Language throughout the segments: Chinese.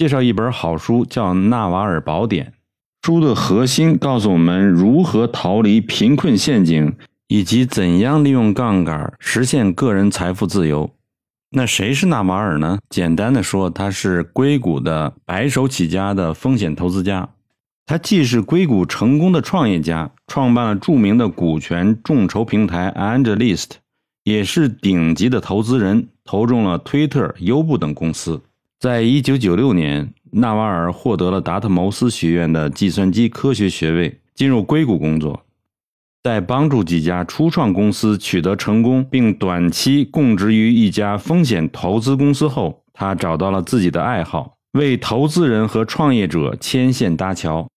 介绍一本好书，叫《纳瓦尔宝典》。书的核心告诉我们如何逃离贫困陷阱，以及怎样利用杠杆实现个人财富自由。那谁是纳瓦尔呢？简单的说，他是硅谷的白手起家的风险投资家。他既是硅谷成功的创业家，创办了著名的股权众筹平台 AngelList，也是顶级的投资人，投中了推特、优步等公司。在一九九六年，纳瓦尔获得了达特茅斯学院的计算机科学学位，进入硅谷工作。在帮助几家初创公司取得成功，并短期供职于一家风险投资公司后，他找到了自己的爱好，为投资人和创业者牵线搭桥。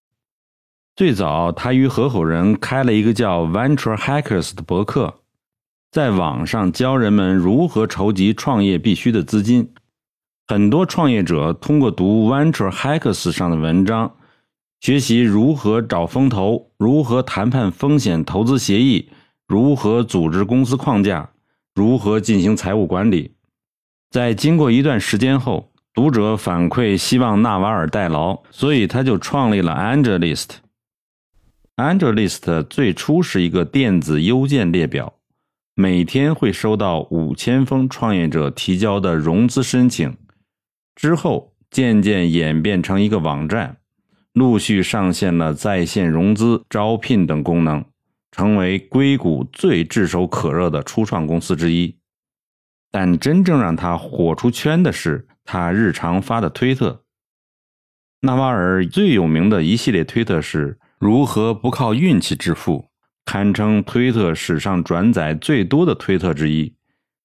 最早，他与合伙人开了一个叫 Venture Hackers 的博客，在网上教人们如何筹集创业必须的资金。很多创业者通过读 Venture Hackers 上的文章，学习如何找风投、如何谈判风险投资协议、如何组织公司框架、如何进行财务管理。在经过一段时间后，读者反馈希望纳瓦尔代劳，所以他就创立了 AngelList。AngelList 最初是一个电子邮件列表，每天会收到五千封创业者提交的融资申请，之后渐渐演变成一个网站，陆续上线了在线融资、招聘等功能，成为硅谷最炙手可热的初创公司之一。但真正让他火出圈的是他日常发的推特。纳瓦尔最有名的一系列推特是。如何不靠运气致富？堪称推特史上转载最多的推特之一。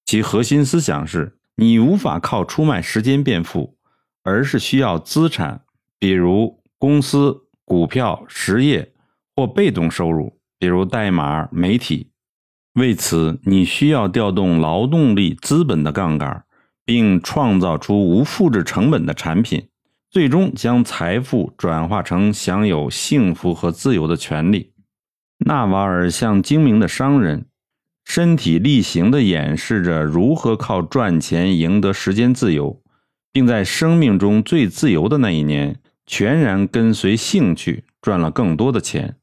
其核心思想是：你无法靠出卖时间变富，而是需要资产，比如公司、股票、实业或被动收入，比如代码、媒体。为此，你需要调动劳动力资本的杠杆，并创造出无复制成本的产品。最终将财富转化成享有幸福和自由的权利。纳瓦尔像精明的商人，身体力行地演示着如何靠赚钱赢得时间自由，并在生命中最自由的那一年，全然跟随兴趣赚了更多的钱。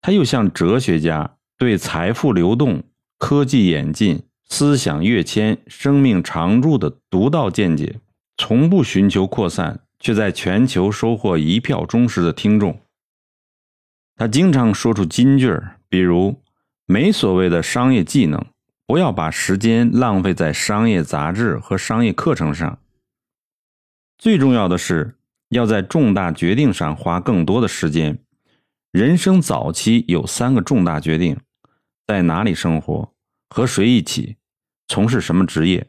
他又像哲学家，对财富流动、科技演进、思想跃迁、生命长驻的独到见解，从不寻求扩散。却在全球收获一票忠实的听众。他经常说出金句，比如“没所谓的商业技能，不要把时间浪费在商业杂志和商业课程上。最重要的是要在重大决定上花更多的时间。人生早期有三个重大决定：在哪里生活，和谁一起，从事什么职业。”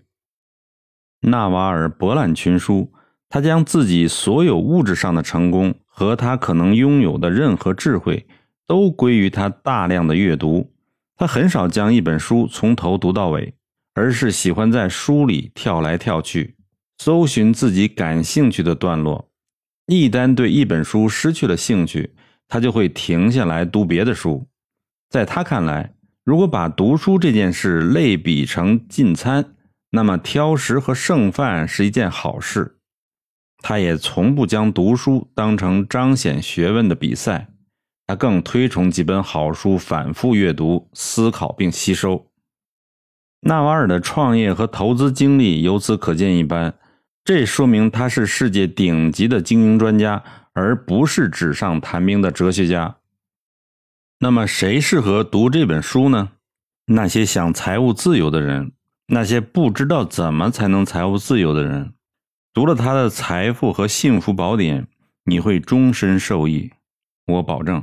纳瓦尔博览群书。他将自己所有物质上的成功和他可能拥有的任何智慧，都归于他大量的阅读。他很少将一本书从头读到尾，而是喜欢在书里跳来跳去，搜寻自己感兴趣的段落。一旦对一本书失去了兴趣，他就会停下来读别的书。在他看来，如果把读书这件事类比成进餐，那么挑食和剩饭是一件好事。他也从不将读书当成彰显学问的比赛，他更推崇几本好书反复阅读、思考并吸收。纳瓦尔的创业和投资经历由此可见一斑，这说明他是世界顶级的经营专家，而不是纸上谈兵的哲学家。那么，谁适合读这本书呢？那些想财务自由的人，那些不知道怎么才能财务自由的人。读了他的《财富和幸福宝典》，你会终身受益，我保证。